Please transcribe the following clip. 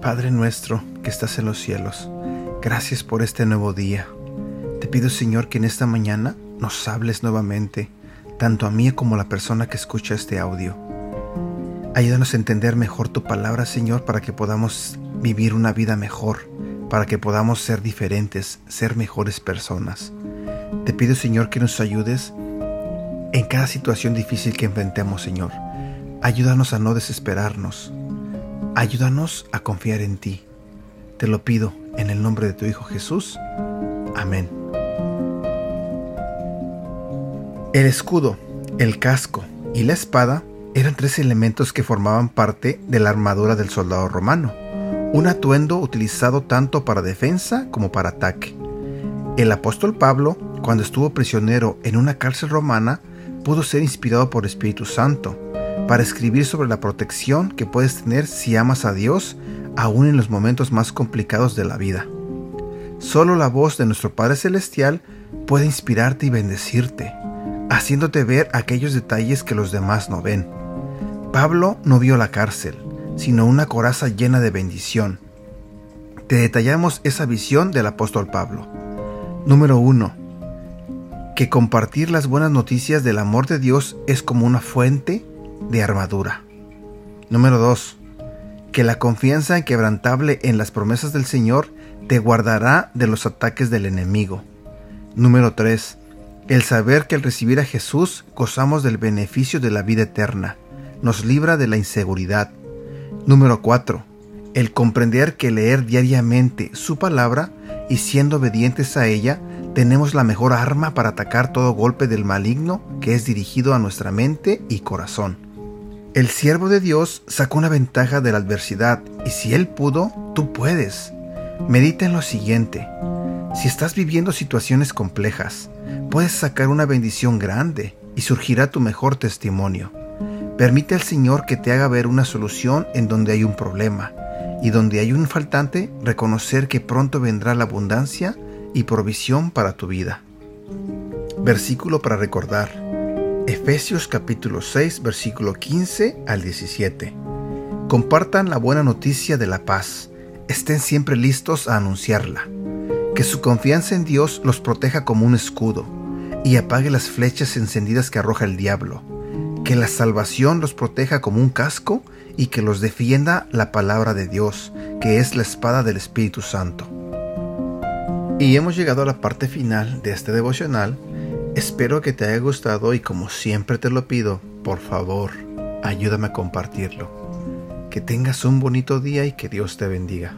Padre nuestro que estás en los cielos, gracias por este nuevo día. Te pido Señor que en esta mañana nos hables nuevamente, tanto a mí como a la persona que escucha este audio. Ayúdanos a entender mejor tu palabra, Señor, para que podamos vivir una vida mejor, para que podamos ser diferentes, ser mejores personas. Te pido, Señor, que nos ayudes en cada situación difícil que enfrentemos, Señor. Ayúdanos a no desesperarnos, Ayúdanos a confiar en ti. Te lo pido en el nombre de tu Hijo Jesús. Amén. El escudo, el casco y la espada eran tres elementos que formaban parte de la armadura del soldado romano, un atuendo utilizado tanto para defensa como para ataque. El apóstol Pablo, cuando estuvo prisionero en una cárcel romana, pudo ser inspirado por Espíritu Santo para escribir sobre la protección que puedes tener si amas a Dios aún en los momentos más complicados de la vida. Solo la voz de nuestro Padre Celestial puede inspirarte y bendecirte, haciéndote ver aquellos detalles que los demás no ven. Pablo no vio la cárcel, sino una coraza llena de bendición. Te detallamos esa visión del apóstol Pablo. Número 1. Que compartir las buenas noticias del amor de Dios es como una fuente de armadura. Número 2. Que la confianza inquebrantable en las promesas del Señor te guardará de los ataques del enemigo. Número 3. El saber que al recibir a Jesús gozamos del beneficio de la vida eterna. Nos libra de la inseguridad. Número 4. El comprender que leer diariamente su palabra y siendo obedientes a ella, tenemos la mejor arma para atacar todo golpe del maligno que es dirigido a nuestra mente y corazón. El siervo de Dios sacó una ventaja de la adversidad y si él pudo, tú puedes. Medita en lo siguiente. Si estás viviendo situaciones complejas, puedes sacar una bendición grande y surgirá tu mejor testimonio. Permite al Señor que te haga ver una solución en donde hay un problema y donde hay un faltante, reconocer que pronto vendrá la abundancia y provisión para tu vida. Versículo para recordar. Efesios capítulo 6 versículo 15 al 17. Compartan la buena noticia de la paz. Estén siempre listos a anunciarla. Que su confianza en Dios los proteja como un escudo y apague las flechas encendidas que arroja el diablo. Que la salvación los proteja como un casco y que los defienda la palabra de Dios, que es la espada del Espíritu Santo. Y hemos llegado a la parte final de este devocional Espero que te haya gustado y como siempre te lo pido, por favor, ayúdame a compartirlo. Que tengas un bonito día y que Dios te bendiga.